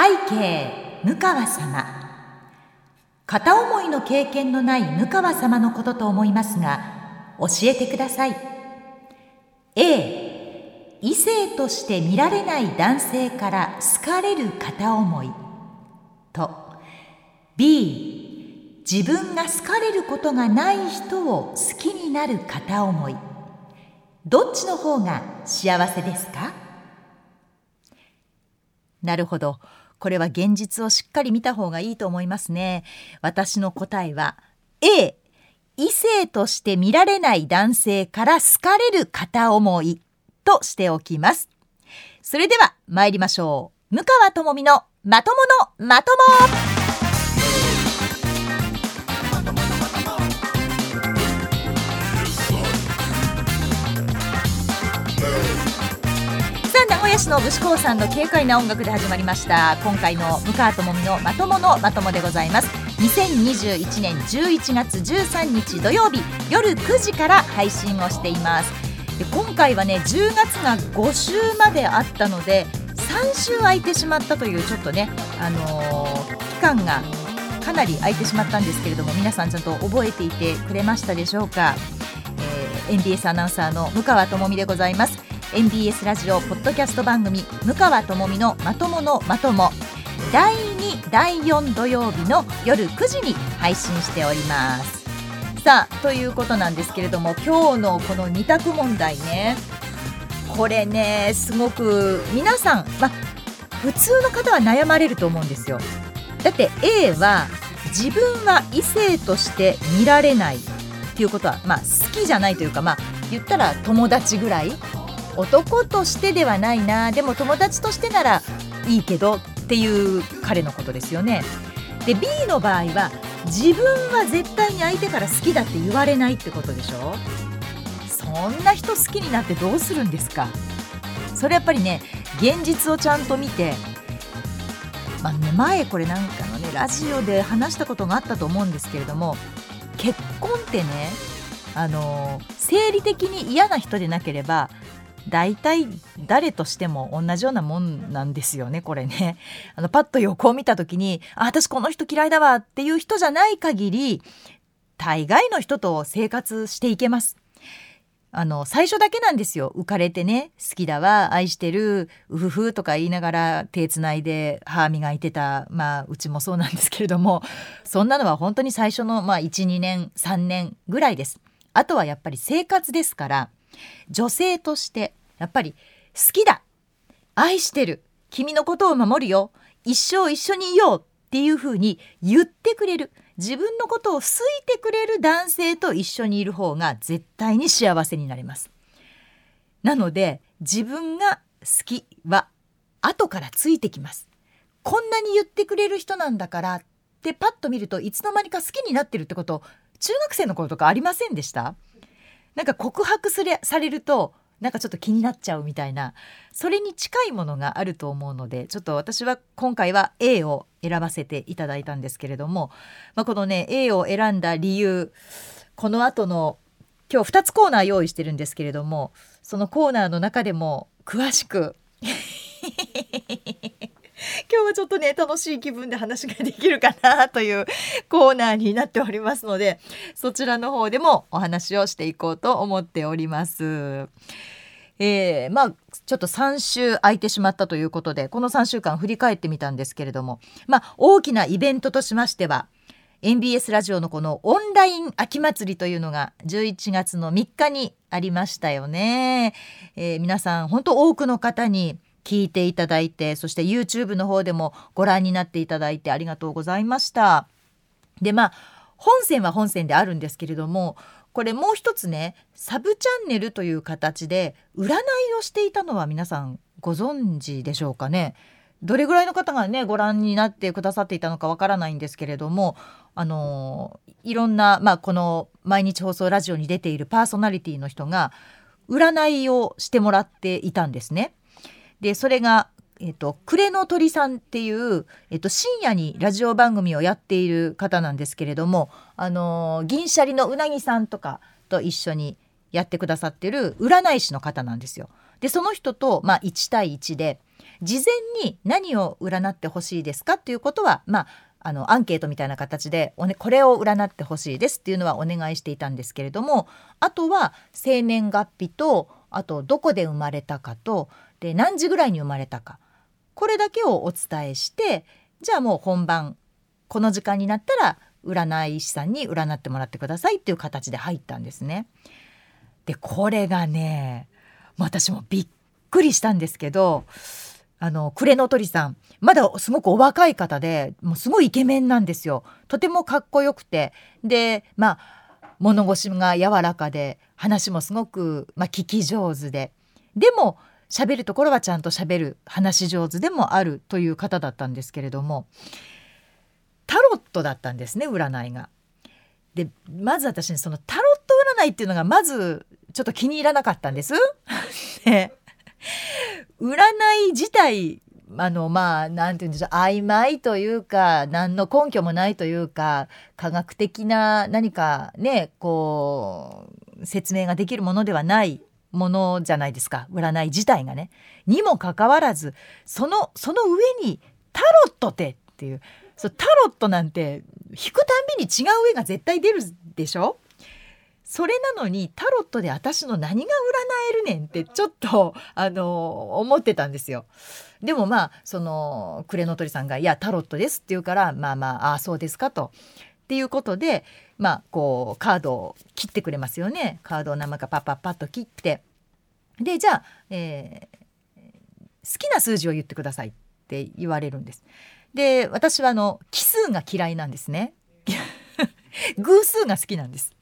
背景向川様。片思いの経験のない向川様のことと思いますが教えてください。A 異性として見られない男性から好かれる片思い。と。B 自分が好かれることがない人を好きになる片思い。どっちの方が幸せですか？なるほど。これは現実をしっかり見た方がいいと思いますね。私の答えは A 異性として見られない男性から好かれる片思いとしておきます。それでは参りましょう。向川智美のまとものまとも名古屋市の武士興さんの軽快な音楽で始まりました。今回の向川智美のまとものまともでございます。2021年11月13日土曜日夜9時から配信をしています。で今回はね10月が5週まであったので3週空いてしまったというちょっとねあのー、期間がかなり空いてしまったんですけれども皆さんちゃんと覚えていてくれましたでしょうか、えー、NBS アナウンサーの向川智美でございます。NBS ラジオポッドキャスト番組向川智美のまとものまとも。第2第4土曜日の夜9時に配信しております。さあということなんですけれども今日のこの2択問題ね。これねすごく皆さん、ま普通の方は悩まれると思うんですよ。だって A は自分は異性として見られないっていうことはまあ好きじゃないというかまあ言ったら友達ぐらい男としてではないなでも友達としてならいいけどっていう彼のことですよね。で B の場合は自分は絶対に相手から好きだって言われないってことでしょそんな人好きになってどうするんですかそれやっぱりね現実をちゃんと見てまあね前これなんかのねラジオで話したことがあったと思うんですけれども結婚ってねあの生理的に嫌な人でなければ大体誰としても同じようなもんなんですよねこれね。あのパッと横を見た時にあ私この人嫌いだわっていう人じゃない限り大概の人と生活していけます。あの最初だけなんですよ浮かれてね好きだわ愛してるうふふとか言いながら手つないで歯磨いてたまあうちもそうなんですけれどもそんなのは本当に最初の、まあ、12年3年ぐらいです。あとはやっぱり生活ですから女性としてやっぱり好きだ。愛してる。君のことを守るよ。一生一緒にいようっていうふうに言ってくれる。自分のことを好いてくれる男性と一緒にいる方が絶対に幸せになれます。なので自分が好きは後からついてきます。こんなに言ってくれる人なんだからってパッと見るといつの間にか好きになってるってこと中学生の頃とかありませんでした？なんか告白すれされるとなんかちょっと気になっちゃうみたいなそれに近いものがあると思うのでちょっと私は今回は A を選ばせていただいたんですけれども、まあ、このね A を選んだ理由この後の今日2つコーナー用意してるんですけれどもそのコーナーの中でも詳しく今日はちょっとね楽しい気分で話ができるかなというコーナーになっておりますのでそちらの方でもお話をしていこうと思っております。えー、まあちょっと3週空いてしまったということでこの3週間振り返ってみたんですけれどもまあ大きなイベントとしましては NBS ラジオのこのオンライン秋祭りというのが11月の3日にありましたよね。えー、皆さん本当多くの方に聞いていただいてそして YouTube の方でもご覧になっていただいてありがとうございました。でまあ本線は本線であるんですけれどもこれもう一つねサブチャンネルという形で占いをしていたのは皆さんご存知でしょうかね。どれぐらいの方がねご覧になってくださっていたのかわからないんですけれどもあのいろんな、まあ、この毎日放送ラジオに出ているパーソナリティの人が占いをしてもらっていたんですね。でそれがえっと、暮れの鳥さんっていう、えっと、深夜にラジオ番組をやっている方なんですけれども、あの銀シャリのうなぎさんとかと一緒にやってくださってる占い師の方なんですよ。でその人と、まあ、1対1で事前に何を占ってほしいですかっていうことはまああのアンケートみたいな形でお、ね、これを占ってほしいですっていうのはお願いしていたんですけれどもあとは生年月日とあとどこで生まれたかとで何時ぐらいに生まれたかこれだけをお伝えしてじゃあもう本番この時間になったら占い師さんに占ってもらってくださいっていう形で入ったんですね。でこれがね私もびっくりしたんですけどあの暮れの鳥さんまだすごくお若い方でもうすごいイケメンなんですよ。とてもかっこよくてでまあ物腰が柔らかで話もすごく、まあ、聞き上手ででも喋るところはちゃんと喋る話し上手でもあるという方だったんですけれどもタロットだったんですね占いが。でまず私そのタロット占いっていうのがまずちょっと気に入らなかったんです。占い自体あのまあ何て言うんでしょう曖昧というか何の根拠もないというか科学的な何かねこう説明ができるものではないものじゃないですか占い自体がね。にもかかわらずそのその上にタロットってっていうそうタロットなんて引くたんびに違う絵が絶対出るでしょ？それなのにタロットで私の何が占えるねんってちょっとあの思ってたんですよ。でもまあその暮れの鳥さんが「いやタロットです」って言うからまあまあああそうですかと。っていうことでまあこうカードを切ってくれますよね。カードを生かパッパッパッと切って。でじゃあ、えー、好きな数字を言ってくださいって言われるんです。で私はあの奇数が嫌いなんですね。偶数が好きなんです。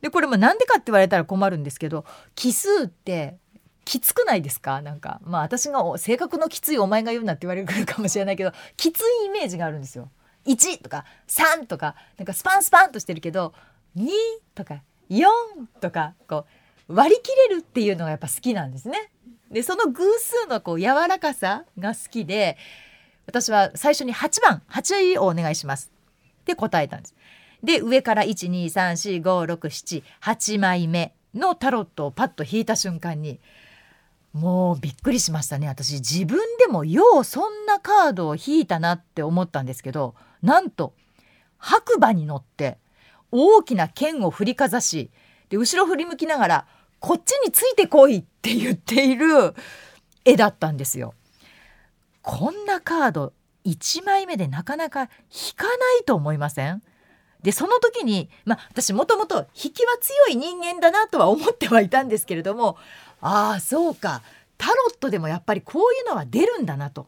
でこれもなんでかって言われたら困るんですけど奇数ってきつくないですか？なんかまあ私が性格のきついお前が言うなって言われるかもしれないけどきついイメージがあるんですよ。1とか3とかなんかスパンスパンとしてるけど2とか4とかこう割り切れるっていうのがやっぱ好きなんですね。でその偶数のこう柔らかさが好きで私は最初に8番8をお願いしますって答えたんです。で上から12345678枚目のタロットをパッと引いた瞬間にもうびっくりしましたね私自分でもようそんなカードを引いたなって思ったんですけどなんと白馬に乗って大きな剣を振りかざしで後ろ振り向きながらこっちについてこいって言っている絵だったんですよ。こんなカード1枚目でなかなか引かないと思いません？でその時にまあ私もともと引きは強い人間だなとは思ってはいたんですけれどもああそうかタロットでもやっぱりこういうのは出るんだなと。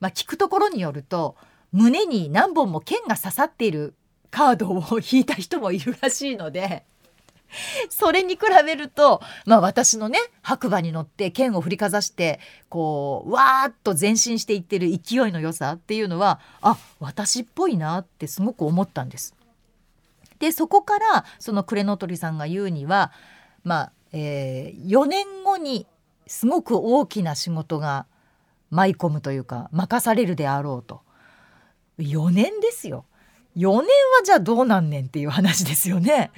まあ、聞くところによると胸に何本も剣が刺さっているカードを引いた人もいるらしいのでそれに比べると、まあ私のね、白馬に乗って剣を振りかざして、こう、わーっと前進していってる勢いの良さっていうのは、あ、私っぽいなってすごく思ったんです。で、そこから、その暮れの鳥さんが言うには、まあ、えー、4年後にすごく大きな仕事が舞い込むというか、任されるであろうと。4年ですよ。4年はじゃあどうなんねんっていう話ですよね。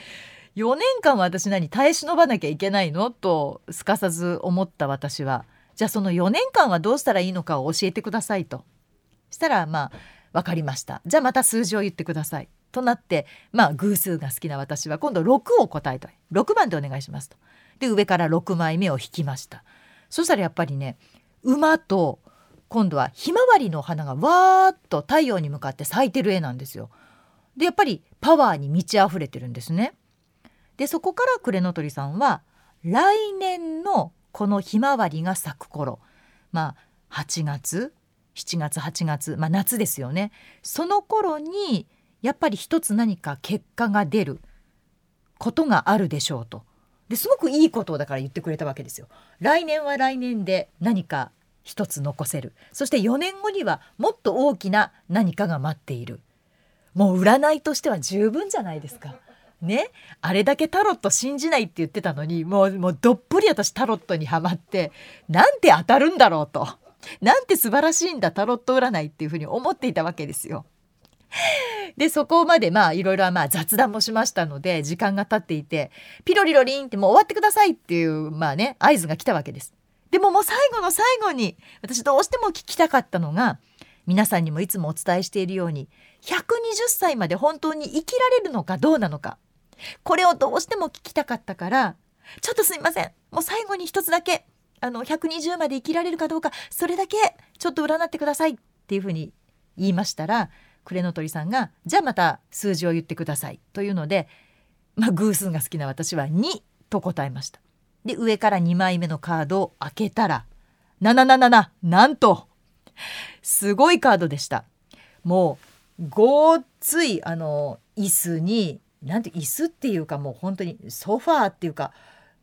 4年間私何耐え忍ばなきゃいけないのとすかさず思った私は。じゃあその4年間はどうしたらいいのかを教えてくださいと。したらまあ分かりました。じゃあまた数字を言ってください。となってまあ偶数が好きな私は今度6を答えたい。6番でお願いしますと。で上から6枚目を引きました。そしたらやっぱりね馬と今度はひまわりの花がわーっと太陽に向かって咲いてる絵なんですよ。でやっぱりパワーに満ち溢れてるんですね。でそこから暮れの鳥さんは来年のこのひまわりが咲く頃まあ8月7月8月、まあ、夏ですよね。その頃にやっぱり一つ何か結果が出ることがあるでしょうと。ですごくいいことをだから言ってくれたわけですよ。来年は来年で何か一つ残せるそして4年後にはもっと大きな何かが待っているもう占いとしては十分じゃないですか。ね？あれだけタロット信じないって言ってたのにもうもうどっぷり私タロットにはまってなんて当たるんだろうとなんて素晴らしいんだタロット占いっていうふうに思っていたわけですよ。でそこまでまあいろいろまあ雑談もしましたので時間が経っていてピロリロリンってもう終わってくださいっていうまあね合図が来たわけです。でももう最後の最後に私どうしても聞きたかったのが皆さんにもいつもお伝えしているように120歳まで本当に生きられるのかどうなのか。これをどうしても聞きたかったからちょっとすいません。もう最後に一つだけあの120まで生きられるかどうかそれだけちょっと占ってください。っていうふうに言いましたらクレノトリさんが「じゃあまた数字を言ってください」というので、まあ、偶数が好きな私は2と答えました。で上から2枚目のカードを開けたら777なんとすごいカードでした。もうごっついあの椅子になんて椅子っていうかもう本当にソファーっていうか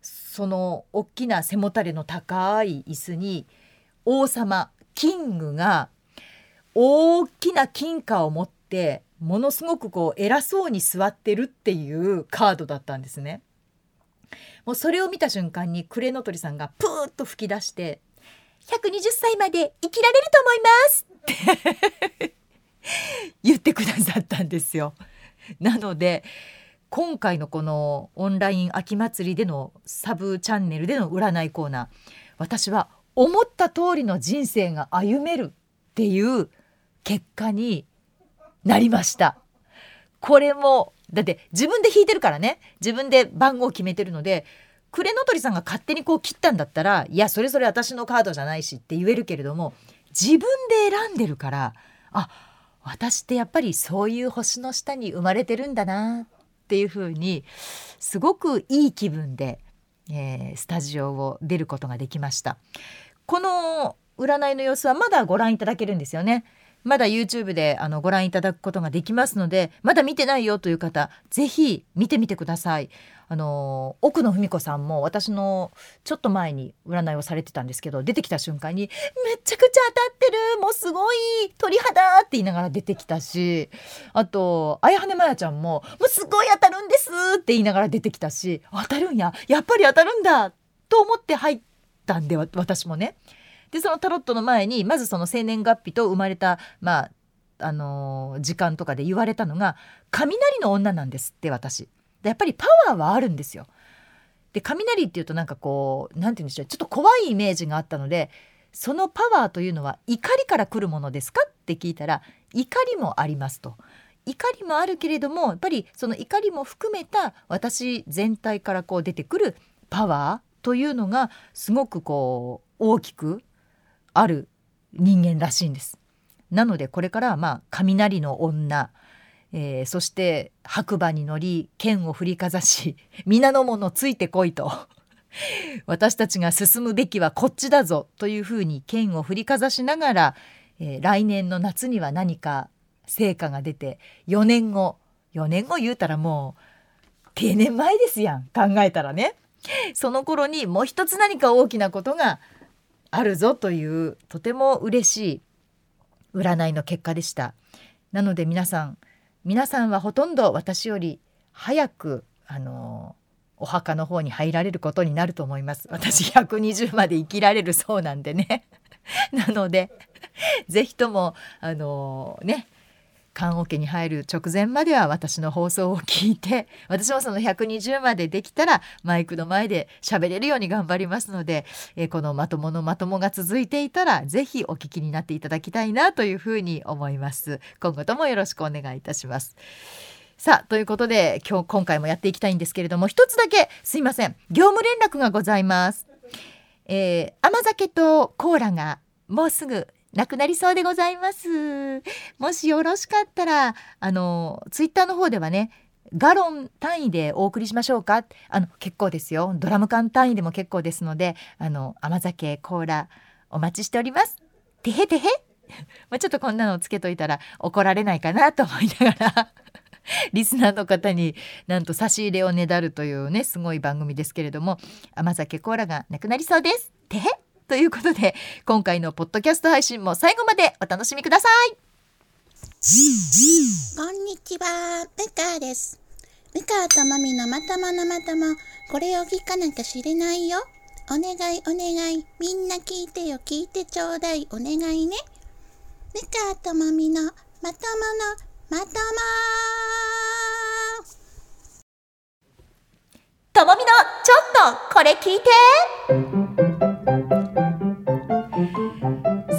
その大きな背もたれの高い椅子に王様キングが大きな金貨を持ってものすごくこう偉そうに座ってるっていうカードだったんですね。もうそれを見た瞬間にクレノトリさんがプーッと吹き出して「120歳まで生きられると思います」って 言ってくださったんですよ。なので今回のこのオンライン秋祭りでのサブチャンネルでの占いコーナー私は思った通りの人生が歩めるっていう結果になりました。これもだって自分で引いてるからね。自分で番号を決めてるのでクレノトリさんが勝手にこう切ったんだったらいやそれそれ私のカードじゃないしって言えるけれども自分で選んでるからあ私ってやっぱりそういう星の下に生まれてるんだなっていうふうにすごくいい気分で、えー、スタジオを出ることができました。この占いの様子はまだご覧いただけるんですよね。まだ YouTube であのご覧いただくことができますのでまだ見てないよという方ぜひ見てみてください。あの奥野文子さんも私のちょっと前に占いをされてたんですけど出てきた瞬間に「めちゃくちゃ当たってるもうすごい鳥肌!」って言いながら出てきたしあと綾羽まやちゃんも「もうすごい当たるんです!」って言いながら出てきたし「当たるんややっぱり当たるんだ!」と思って入ったんで私もね。でそのタロットの前にまずその生年月日と生まれたまああのー、時間とかで言われたのが雷の女なんですって私。でやっぱりパワーはあるんですよ。で雷っていうとなんかこう何て言うんでしょうちょっと怖いイメージがあったのでそのパワーというのは怒りから来るものですかって聞いたら怒りもありますと。怒りもあるけれどもやっぱりその怒りも含めた私全体からこう出てくるパワーというのがすごくこう大きくある人間らしいんです。なのでこれからはまあ雷の女、えー、そして白馬に乗り剣を振りかざし 皆の者ついてこいと。私たちが進むべきはこっちだぞというふうに剣を振りかざしながら、えー、来年の夏には何か成果が出て4年後4年後言うたらもう定年前ですやん。考えたらね。その頃にもう一つ何か大きなことがあるぞというとても嬉しい占いの結果でした。なので皆さん皆さんはほとんど私より早くあのお墓の方に入られることになると思います。私120まで生きられるそうなんでね。なので是非ともあのね棺桶に入る直前までは私の放送を聞いて 私もその120までできたらマイクの前で喋れるように頑張りますので、えー、このまとものまともが続いていたら是非お聞きになっていただきたいなというふうに思います。今後ともよろしくお願いいたします。さあということで今日今回もやっていきたいんですけれども一つだけすいません。業務連絡がございます。えー、甘酒とコーラがもうすぐなくなりそうでございます。もしよろしかったらあのツイッターの方ではねガロン単位でお送りしましょうか。あの結構ですよ。ドラム缶単位でも結構ですのであの甘酒コーラお待ちしております。てへてへ。まあちょっとこんなのつけといたら怒られないかなと思いながら。リスナーの方になんと差し入れをねだるというねすごい番組ですけれども甘酒コーラがなくなりそうです。てへ。ということで今回のポッドキャスト配信も最後までお楽しみくださいこんにちは、ムカです。ムカとマミのまとものまとも、これを聞かなきゃ知れないよ。お願いお願い、みんな聞いてよ、聞いてちょうだい、お願いね。ムカとマミのまとものまともともみのちょっとこれ聞いて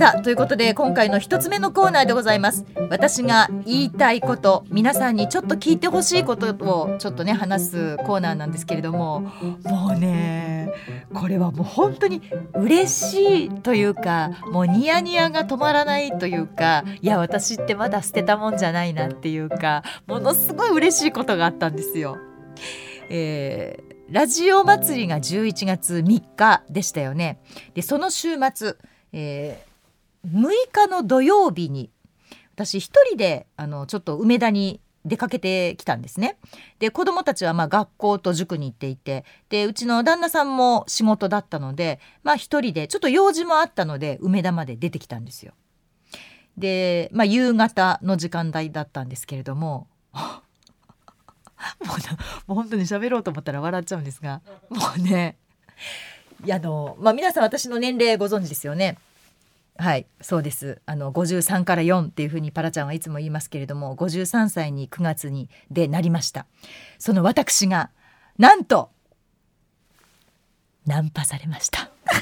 さあということで今回の一つ目のコーナーでございます私が言いたいこと皆さんにちょっと聞いてほしいことをちょっとね話すコーナーなんですけれどももうねこれはもう本当に嬉しいというかもうニヤニヤが止まらないというかいや私ってまだ捨てたもんじゃないなっていうかものすごい嬉しいことがあったんですよ。えーラジオ祭りが11月3日でしたよね。でその週末、えー、6日の土曜日に私一人であのちょっと梅田に出かけてきたんですね。で子供たちはまあ学校と塾に行っていてでうちの旦那さんも仕事だったのでまあ一人でちょっと用事もあったので梅田まで出てきたんですよ。でまあ夕方の時間帯だったんですけれども もうもう本当に喋ろうと思ったら笑っちゃうんですがもうねいやあの、まあ、皆さん私の年齢ご存知ですよね。はいそうです。あの53から4っていうふうにパラちゃんはいつも言いますけれども53歳に9月にでなりました。その私がなんとナンパされました。ど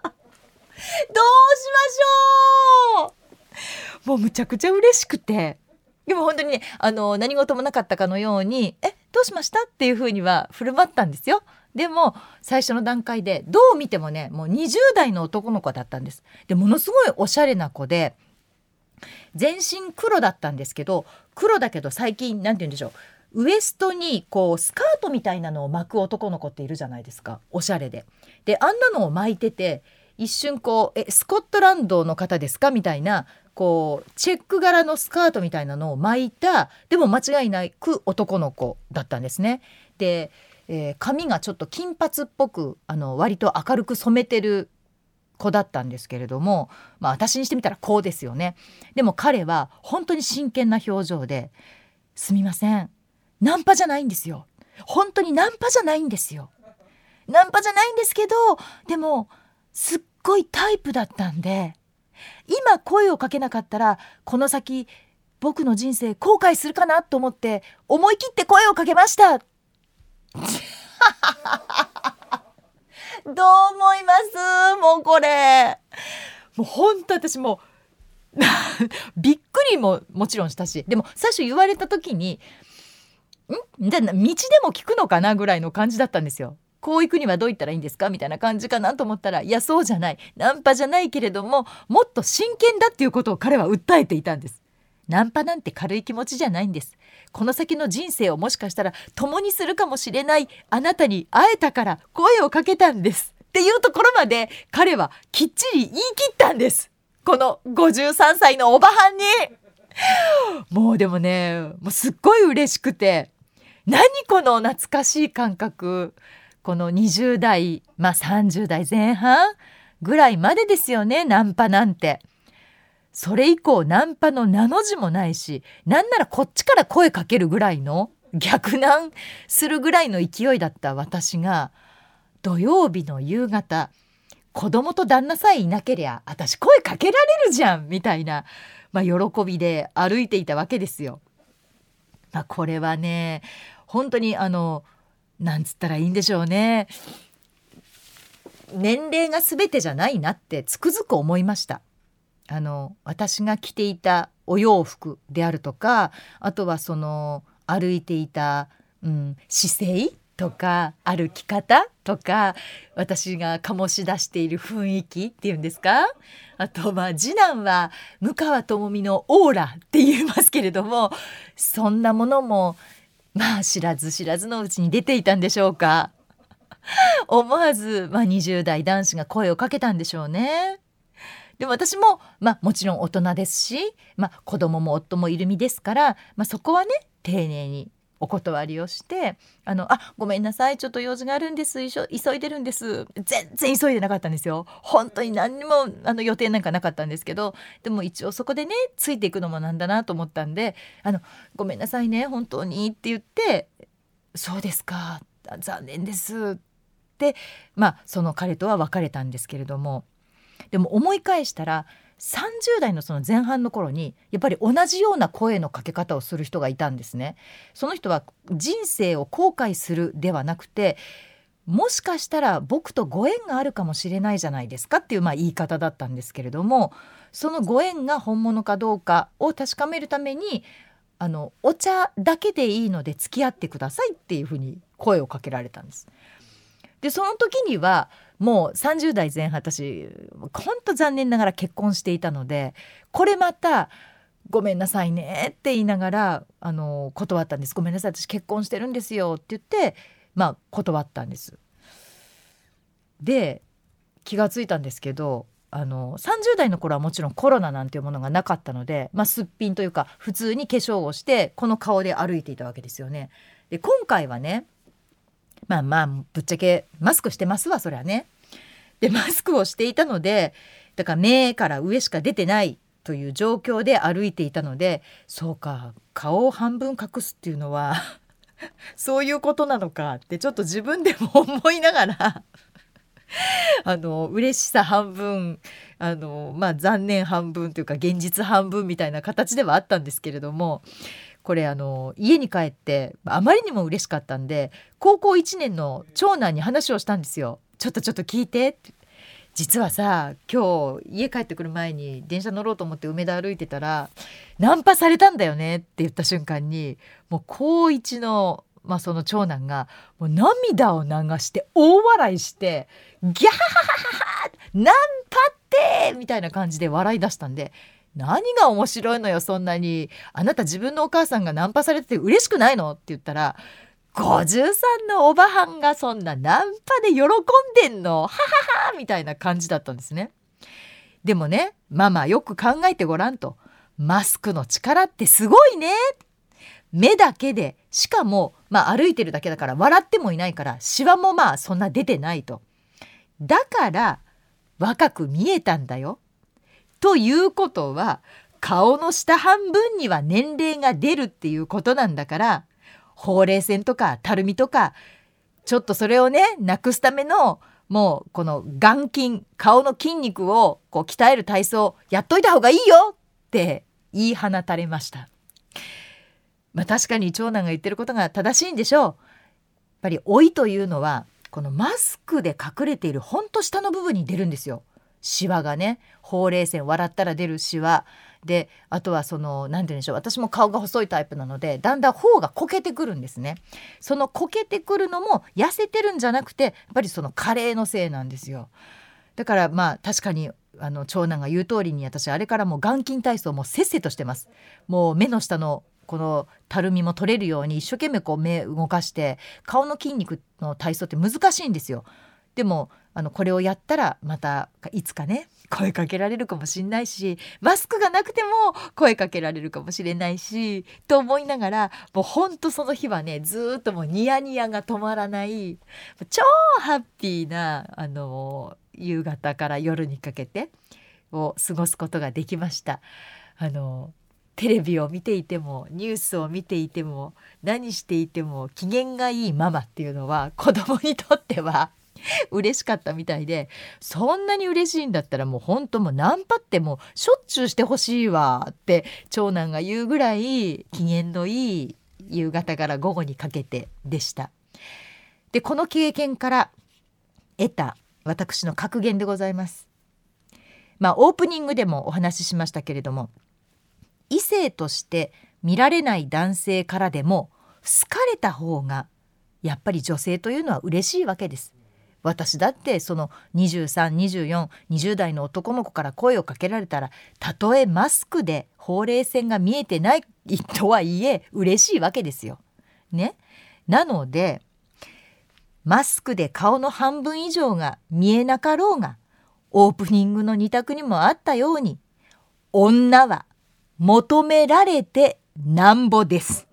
うしましょう！もうむちゃくちゃ嬉しくて。でも本当にねあの何事もなかったかのように「えどうしました?」っていうふうには振る舞ったんですよ。でも最初の段階でどう見てもねもう20代の男の子だったんです。でものすごいおしゃれな子で全身黒だったんですけど黒だけど最近何て言うんでしょうウエストにこうスカートみたいなのを巻く男の子っているじゃないですかおしゃれで。であんなのを巻いてて一瞬こう「えスコットランドの方ですか?」みたいなこうチェック柄のスカートみたいなのを巻いたでも間違いなく男の子だったんですね。で、えー、髪がちょっと金髪っぽくあの割と明るく染めてる子だったんですけれども、まあ、私にしてみたらこうですよね。でも彼は本当に真剣な表情で「すみませんナンパじゃないんですよ。本当にナンパじゃないんですよ。ナンパじゃないんですけどでもすっごいタイプだったんで今声をかけなかったらこの先僕の人生後悔するかなと思って思い切って声をかけました どう思います？もうこれ。もう本当私も びっくりももちろんしたしでも最初言われた時にん？道でも聞くのかなぐらいの感じだったんですよ。こう行くにはどう言ったらいいんですか？みたいな感じかなと思ったらいやそうじゃない。ナンパじゃないけれどももっと真剣だっていうことを彼は訴えていたんです。ナンパなんて軽い気持ちじゃないんです。この先の人生をもしかしたら共にするかもしれない。あなたに会えたから声をかけたんです。っていうところまで彼はきっちり言い切ったんです。この53歳のおばはんに。もうでもねもうすっごい嬉しくて。何この懐かしい感覚。この20代まあ30代前半ぐらいまでですよねナンパなんて。それ以降ナンパの名の字もないしなんならこっちから声かけるぐらいの逆難するぐらいの勢いだった私が土曜日の夕方子供と旦那さえいなけりゃ私声かけられるじゃんみたいな、まあ、喜びで歩いていたわけですよ。まあ、これはね本当にあのなんつったらいいんでしょうね年齢が全てじゃないなってつくづく思いましたあの私が着ていたお洋服であるとかあとはその歩いていた、うん、姿勢とか歩き方とか私が醸し出している雰囲気っていうんですか？あとまあ次男は向川智美のオーラって言いますけれどもそんなものもまあ知らず知らずのうちに出ていたんでしょうか？思わず、まあ、20代男子が声をかけたんでしょうね。でも私も、まあ、もちろん大人ですし、まあ、子供も夫もいる身ですから、まあ、そこはね丁寧にお断りをして「あのあごめんなさいちょっと用事があるんです急いでるんです」全然急いでなかったんですよ。本当に何にもあの予定なんかなかったんですけどでも一応そこでねついていくのもなんだなと思ったんで「あのごめんなさいね本当に」って言って「そうですか残念です」ってまあその彼とは別れたんですけれどもでも思い返したら30代のその前半の頃にやっぱり同じような声のかけ方をする人がいたんですね。その人は人生を後悔するではなくてもしかしたら僕とご縁があるかもしれないじゃないですかっていうまあ言い方だったんですけれどもそのご縁が本物かどうかを確かめるためにあのお茶だけでいいので付き合ってくださいっていうふうに声をかけられたんです。でその時にはもう30代前半私ほんと残念ながら結婚していたのでこれまた「ごめんなさいね」って言いながらあの断ったんです「ごめんなさい私結婚してるんですよ」って言ってまあ断ったんです。で気が付いたんですけどあの30代の頃はもちろんコロナなんていうものがなかったので、まあ、すっぴんというか普通に化粧をしてこの顔で歩いていたわけですよね。で今回はねまあまあぶっちゃけマスクしてますわそりゃね。でマスクをしていたのでだから目から上しか出てないという状況で歩いていたのでそうか顔を半分隠すっていうのは そういうことなのかってちょっと自分でも思いながら あの嬉しさ半分あの、まあ、残念半分というか現実半分みたいな形ではあったんですけれどもこれあの家に帰ってあまりにも嬉しかったんで高校1年の長男に話をしたんですよ。ちょっとちょっと聞いて実はさ今日家帰ってくる前に電車乗ろうと思って梅田歩いてたらナンパされたんだよねって言った瞬間にもう高1のまあ、その長男がもう涙を流して大笑いしてギャーナンパってみたいな感じで笑い出したんで何が面白いのよそんなに。あなた自分のお母さんがナンパされてて嬉しくないのって言ったら53のおばはんがそんなナンパで喜んでんの？はははみたいな感じだったんですね。でもねママよく考えてごらんとマスクの力ってすごいね目だけでしかも、まあ、歩いてるだけだから笑ってもいないからシワもまあそんな出てないと。だから若く見えたんだよ。ということは顔の下半分には年齢が出るっていうことなんだからほうれい線とかたるみとかちょっとそれをねなくすためのもうこの眼筋顔の筋肉をこう鍛える体操やっといた方がいいよって言い放たれました。まあ、確かに長男が言ってることが正しいんでしょう。やっぱり老いというのはこのマスクで隠れているほんと下の部分に出るんですよ。シワがねほうれい線笑ったら出るシワであとはその何て言うんでしょう私も顔が細いタイプなのでだんだん頬がこけてくるんですね。そのこけてくるのも痩せてるんじゃなくてやっぱりその加齢のせいなんですよ。だからまあ確かにあの長男が言う通りに私あれからもう眼筋体操もせっせとしてます。もう目の下のこのたるみも取れるように一生懸命こう目動かして顔の筋肉の体操って難しいんですよ。でもあのこれをやったらまたいつかね声かけられるかもしれないしマスクがなくても声かけられるかもしれないしと思いながらもうほんとその日はねずっともうニヤニヤが止まらない超ハッピーなあの夕方から夜にかけてを過ごすことができました。あのテレビを見ていてもニュースを見ていても何していても機嫌がいいママっていうのは子供にとっては 嬉しかったみたいでそんなに嬉しいんだったらもう本当もうナンパってもうしょっちゅうしてほしいわって長男が言うぐらい機嫌のいい夕方から午後にかけてでした。でこの経験から得た私の格言でございます。まあオープニングでもお話ししましたけれども異性として見られない男性からでも好かれた方がやっぱり女性というのは嬉しいわけです。私だってその232420代の男の子から声をかけられたらたとえマスクでほうれい線が見えてないとはいえ嬉しいわけですよ。ね。なのでマスクで顔の半分以上が見えなかろうがオープニングの2択にもあったように女は求められてなんぼです。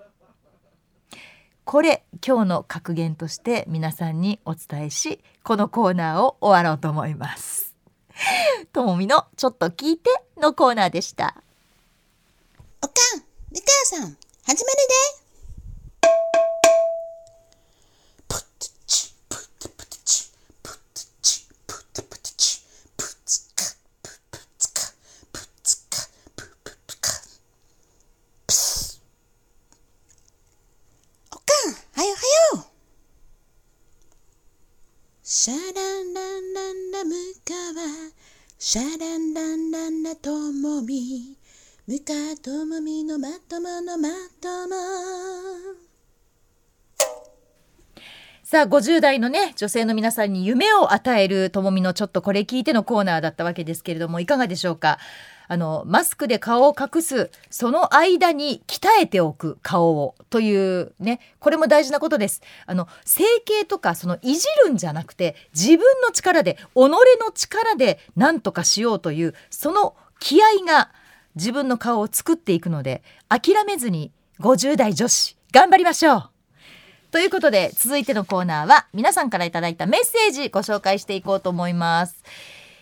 これ今日の格言として皆さんにお伝えしこのコーナーを終わろうと思います。ともみのちょっと聞いてのコーナーでした。おかん、みかやさん、始めるで。シャランランラン川シャランランランラともみムカともみのまとものまとも。さあ50代のね女性の皆さんに夢を与えるともみのちょっとこれ聞いてのコーナーだったわけですけれどもいかがでしょうか？あのマスクで顔を隠すその間に鍛えておく顔をというねこれも大事なことですあの整形とかそのいじるんじゃなくて自分の力で己の力で何とかしようというその気合が自分の顔を作っていくので諦めずに50代女子頑張りましょうということで続いてのコーナーは皆さんからいただいたメッセージご紹介していこうと思います。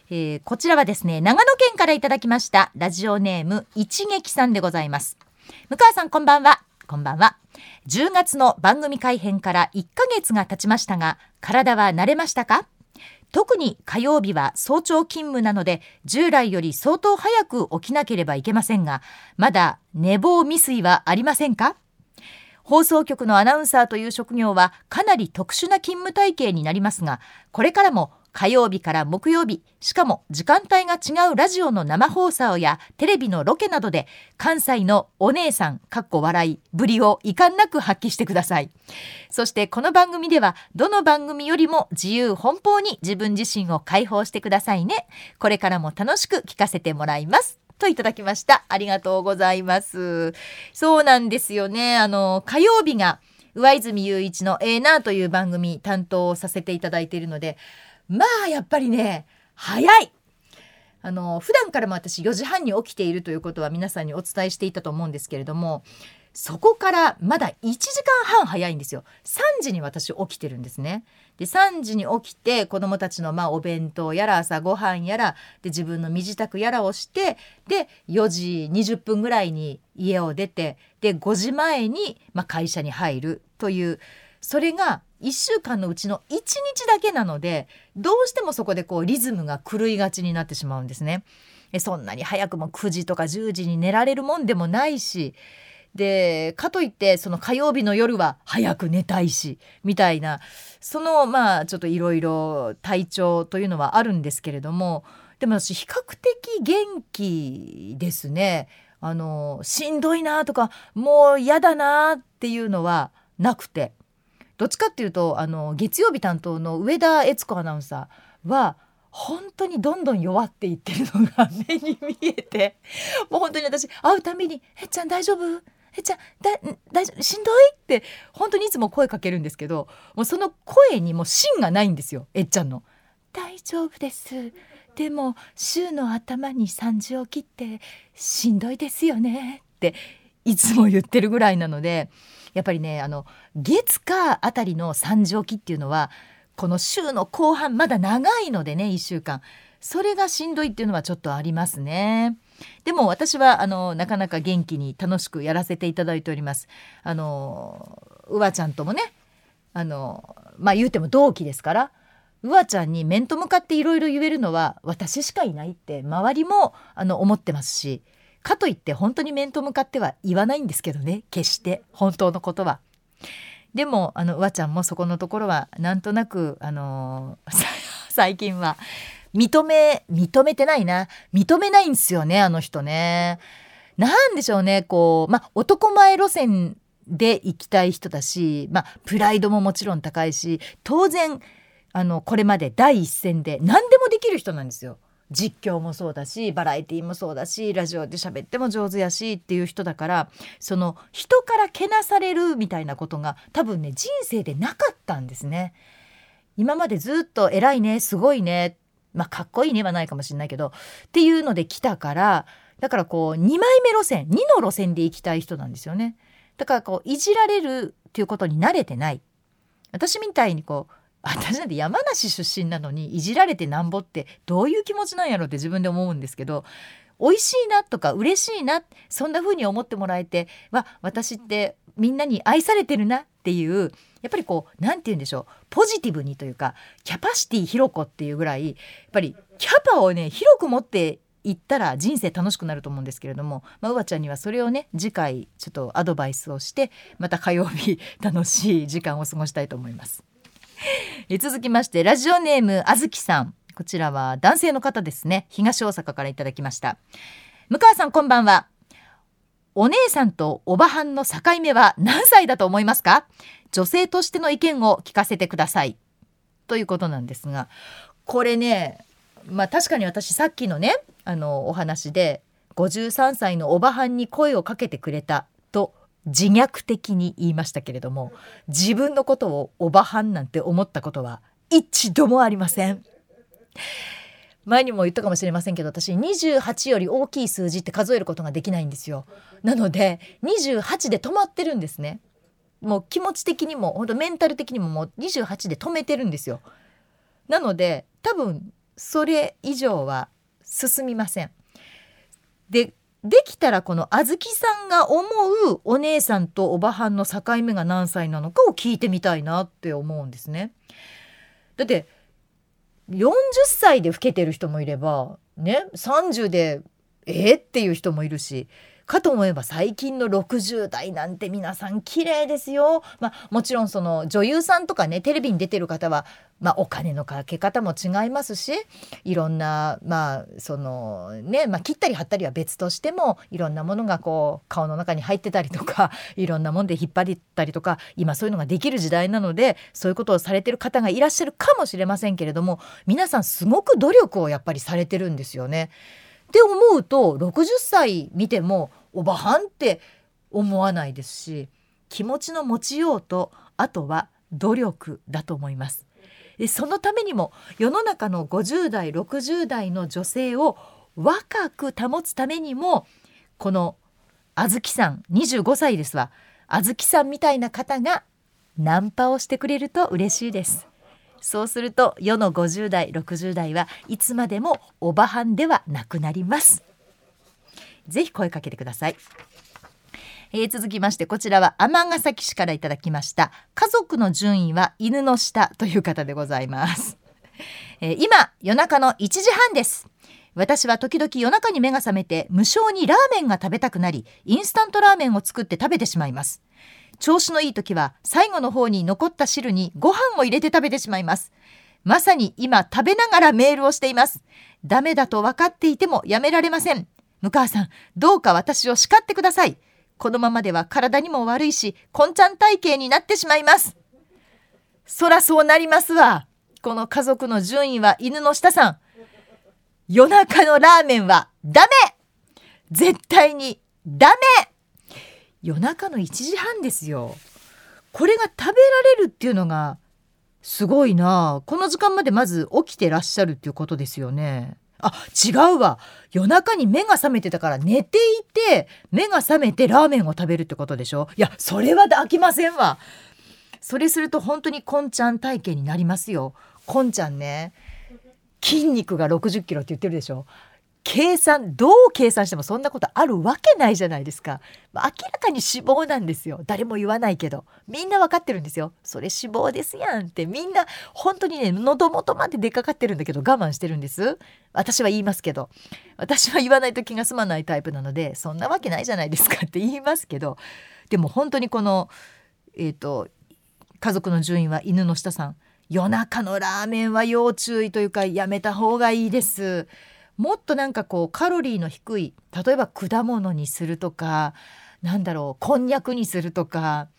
えー、こちらはですね長野県からいただきましたラジオネーム一撃さんでございます。向川さんこんばんは。こんばんは。10月の番組改編から1ヶ月が経ちましたが体は慣れましたか？特に火曜日は早朝勤務なので従来より相当早く起きなければいけませんがまだ寝坊未遂はありませんか？放送局のアナウンサーという職業はかなり特殊な勤務体系になりますがこれからも火曜日から木曜日しかも時間帯が違うラジオの生放送やテレビのロケなどで関西のお姉さんかっこ笑いぶりを遺憾なく発揮してください。そしてこの番組ではどの番組よりも自由奔放に自分自身を解放してくださいね。これからも楽しく聞かせてもらいます。といただきました。ありがとうございます。そうなんですよね。あの火曜日が上泉雄一のええなという番組担当させていただいているのでまあやっぱりね早い。あの普段からも私4時半に起きているということは皆さんにお伝えしていたと思うんですけれどもそこからまだ1時間半早いんですよ。3時に私起きてるんですね。で3時に起きて子どもたちのまあお弁当やら朝ごはんやらで自分の身支度やらをしてで4時20分ぐらいに家を出てで5時前にまあ会社に入るというそれが1週間のうちの1日だけなのでどうしてもそこでこうリズムが狂いがちになってしまうんですね。そんなに早くも9時とか10時に寝られるもんでもないしでかといってその火曜日の夜は早く寝たいしみたいなそのまあちょっといろいろ体調というのはあるんですけれどもでも私比較的元気ですね。あのしんどいなとかもう嫌だなっていうのはなくてどっちかっていうとあの月曜日担当の上田悦子アナウンサーは本当にどんどん弱っていってるのが目に見えて もう本当に私会うたびに「えっちゃん大丈夫？えっちゃんだ大丈夫しんどい?」って本当にいつも声かけるんですけどもうその声にも芯がないんですよえっちゃんの。大丈夫ですでも週の頭に3時起きってしんどいですよねっていつも言ってるぐらいなのでやっぱりねあの月火あたりの3時起きっていうのはこの週の後半まだ長いのでね1週間それがしんどいっていうのはちょっとありますね。でも私はあのなかなか元気に楽しくやらせていただいております。あのうわちゃんともねあのまあ言うても同期ですからうわちゃんに面と向かっていろいろ言えるのは私しかいないって周りもあの思ってますしかといって本当に面と向かっては言わないんですけどね決して本当のことは。でもあのうわちゃんもそこのところはなんとなくあのー、最近は認め認めてないな認めないんですよねあの人ね。なんでしょうねこうまあ男前路線で行きたい人だし、まあ、プライドももちろん高いし当然あのこれまで第一線で何でもできる人なんですよ。実況もそうだしバラエティーもそうだしラジオで喋っても上手やしっていう人だからその人からけなされるみたいなことが多分ね人生でなかったんですね。今までずっと偉いねすごいねまあかっこいいねはないかもしれないけどっていうので来たからだからこう2枚目路線2の路線で行きたい人なんですよね。だからこういじられるっていうことに慣れてない。私みたいにこう私なんて山梨出身なのにいじられてなんぼってどういう気持ちなんやろって自分で思うんですけど美味しいなとか嬉しいなそんな風に思ってもらえてわ私ってみんなに愛されてるなっていうやっぱりこう何て言うんでしょうポジティブにというかキャパシティ広子っていうぐらいやっぱりキャパをね広く持っていったら人生楽しくなると思うんですけれども、まあ、うわちゃんにはそれをね次回ちょっとアドバイスをしてまた火曜日楽しい時間を過ごしたいと思います。え続きましてラジオネームあずきさん。こちらは男性の方ですね。東大阪からいただきました。向川さんこんばんは。お姉さんとおばはんの境目は何歳だと思いますか？女性としての意見を聞かせてください。ということなんですがこれねまあ確かに私さっきのねあのお話で53歳のおばはんに声をかけてくれた。自虐的に言いましたけれども自分のことをおばはんなんて思ったことは一度もありません。前にも言ったかもしれませんけど私28より大きい数字って数えることができないんですよ。なので28で止まってるんですね。もう気持ち的にも本当メンタル的にももう28で止めてるんですよ。なので多分それ以上は進みません。でできたらこのあずきさんが思うお姉さんとおばはんの境目が何歳なのかを聞いてみたいなって思うんですね。だって40歳で老けてる人もいればね30でえー、っていう人もいるしかと思えば最近の60代なんて皆さん綺麗ですよ。まあ、もちろんその女優さんとかねテレビに出てる方は、まあ、お金のかけ方も違いますしいろんなまあそのね、まあ、切ったり貼ったりは別としてもいろんなものがこう顔の中に入ってたりとか いろんなもんで引っ張ったりとか今そういうのができる時代なのでそういうことをされてる方がいらっしゃるかもしれませんけれども皆さんすごく努力をやっぱりされてるんですよね。って思うと60歳見てもおばはんって思わないですし気持ちの持ちようとあとは努力だと思います。でそのためにも世の中の50代60代の女性を若く保つためにもこのあずきさん25歳ですわあずきさんみたいな方がナンパをしてくれると嬉しいです。そうすると世の50代60代はいつまでもおばはんではなくなります。ぜひ声かけてください。えー、続きましてこちらは尼崎市からいただきました。家族の順位は犬の下という方でございます、えー、今夜中の1時半です。私は時々夜中に目が覚めて無性にラーメンが食べたくなりインスタントラーメンを作って食べてしまいます。調子のいい時は最後の方に残った汁にご飯を入れて食べてしまいます。まさに今食べながらメールをしています。ダメだと分かっていてもやめられません向川さんどうか私を叱ってくださいこのままでは体にも悪いしこんちゃん体型になってしまいますそらそうなりますわ。この家族の順位は犬の下さん。夜中のラーメンはダメ。絶対にダメ。夜中の1時半ですよ。これが食べられるっていうのがすごいな。この時間までまず起きてらっしゃるっていうことですよね。あ違うわ。夜中に目が覚めてたから寝ていて目が覚めてラーメンを食べるってことでしょ。いやそれは飽きませんわ。それすると本当にこんちゃん体型になりますよ。こんちゃんね筋肉が60キロって言ってるでしょ。計算どう計算してもそんなことあるわけないじゃないですか、ま、明らかに脂肪なんですよ。誰も言わないけど。みんなわかってるんですよ。それ脂肪ですやんって。みんな本当にね喉元まで出かかってるんだけど我慢してるんです。私は言いますけど。私は言わないと気が済まないタイプなのでそんなわけないじゃないですかって言いますけど。でも本当にこのえっ、ー、と家族の順位は犬の下さん。夜中のラーメンは要注意というかやめた方がいいです。もっとなんかこうカロリーの低い例えば果物にするとかなんだろうこんにゃくにするとか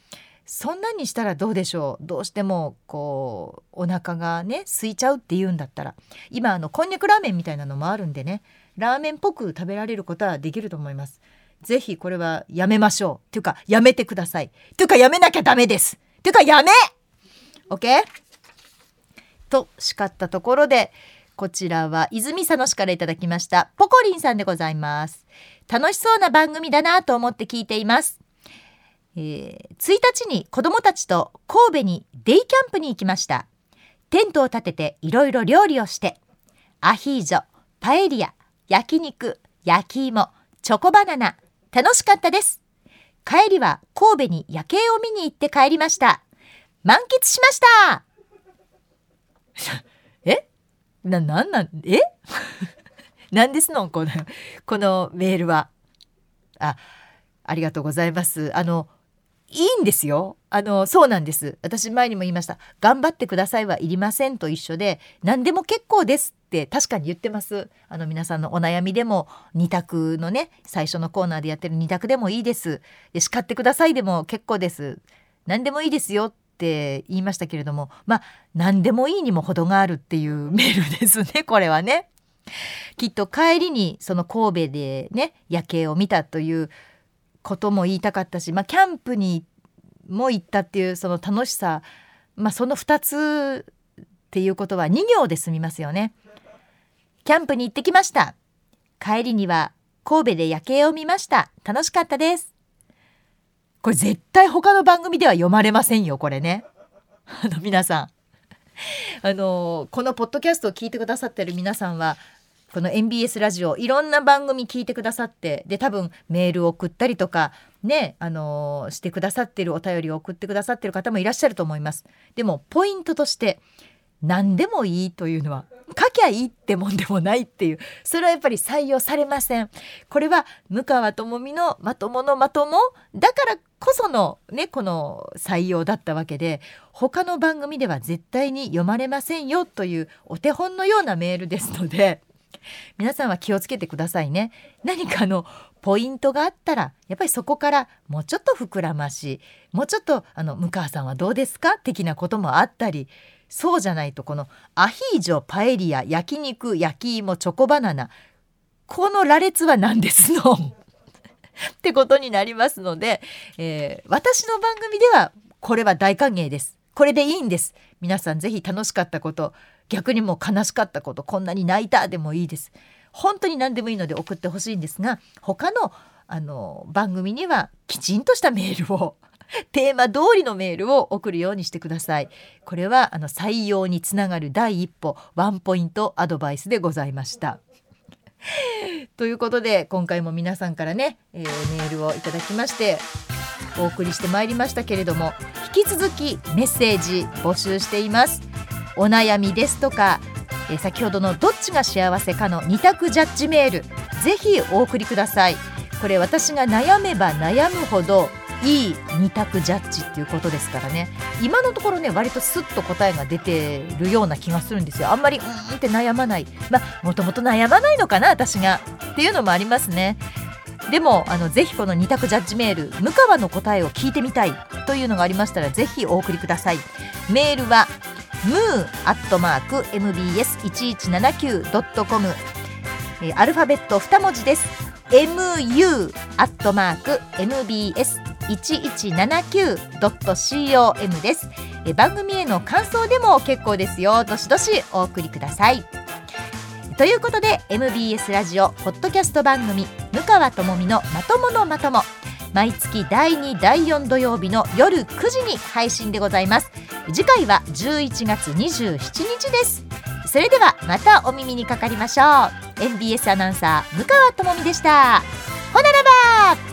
そんなにしたらどうでしょう？どうしてもこうお腹がね空いちゃうっていうんだったら今あのこんにゃくラーメンみたいなのもあるんでねラーメンっぽく食べられることはできると思います。ぜひこれはやめましょう。っていうかやめてください。っていうかやめなきゃダメです。っていうかやめ !OK? と叱ったところでこちらは泉佐野市からいただきましたポコリンさんでございます。楽しそうな番組だなと思って聞いています。えー、1日に子供たちと神戸にデイキャンプに行きました。テントを立てていろいろ料理をしてアヒージョパエリア焼肉焼き芋チョコバナナ楽しかったです。帰りは神戸に夜景を見に行って帰りました。満喫しました。な、なんなん、え？何ですの？この、このメールは。あ、ありがとうございます。あの、いいんですよ。あの、そうなんです。私前にも言いました。頑張ってくださいはいりませんと一緒で、何でも結構ですって確かに言ってます。あの皆さんのお悩みでも、二択のね、最初のコーナーでやってる二択でもいいです。で、叱ってくださいでも結構です。何でもいいですよっって言いましたけれども、まあ、何でもいいにも程があるっていうメールですね、これはね。きっと帰りにその神戸でね、夜景を見たということも言いたかったし、まあ、キャンプにも行ったっていうその楽しさ、まあ、その2つっていうことは2行で済みますよね。キャンプに行ってきました。帰りには神戸で夜景を見ました。楽しかったです。これ絶対他の番組では読まれませんよ、これね。あの皆さん。あのこのポッドキャストを聞いてくださってる皆さんはこの MBS ラジオいろんな番組聞いてくださってで多分メールを送ったりとかねあの、してくださってるお便りを送ってくださってる方もいらっしゃると思いますでもポイントとして何でもいいというのは書きゃいいってもんでもないっていうそれはやっぱり採用されませんこれは向川智美のまとものまともだからこそのねこの採用だったわけで他の番組では絶対に読まれませんよというお手本のようなメールですので皆さんは気をつけてくださいね。何かのポイントがあったらやっぱりそこからもうちょっと膨らましもうちょっとあの向川さんはどうですか的なこともあったりそうじゃないとこのアヒージョパエリア焼肉焼き芋チョコバナナこの羅列は何ですの？ってことになりますので、えー、私の番組ではこれは大歓迎です。これでいいんです。皆さんぜひ楽しかったこと逆にもう悲しかったことこんなに泣いたでもいいです本当に何でもいいので送ってほしいんですが他のあの番組にはきちんとしたメールを テーマ通りのメールを送るようにしてくださいこれはあの採用につながる第一歩ワンポイントアドバイスでございました ということで今回も皆さんからね、えー、メールをいただきましてお送りしてまいりましたけれども引き続きメッセージ募集しています。お悩みですとか、えー、先ほどのどっちが幸せかの2択ジャッジメールぜひお送りください。これ私が悩めば悩むほどいい2択ジャッジっていうことですからね。今のところね割とスッと答えが出てるような気がするんですよ。あんまりうーんって悩まない。まあもともと悩まないのかな私が。っていうのもありますね。でもあのぜひこの2択ジャッジメール向川の答えを聞いてみたい。というのがありましたらぜひお送りください。メールはムーアットマーク mbs1179.com アルファベット2文字です。mu アットマーク 1179.com です。え番組への感想でも結構ですよ。どしどしお送りください。ということで MBS ラジオポッドキャスト番組「向川智美のまとものまとも」毎月第2第4土曜日の夜9時に配信でございます。次回は11月27日です。それではまたお耳にかかりましょう。MBS アナウンサー向川智美でした。ほならば。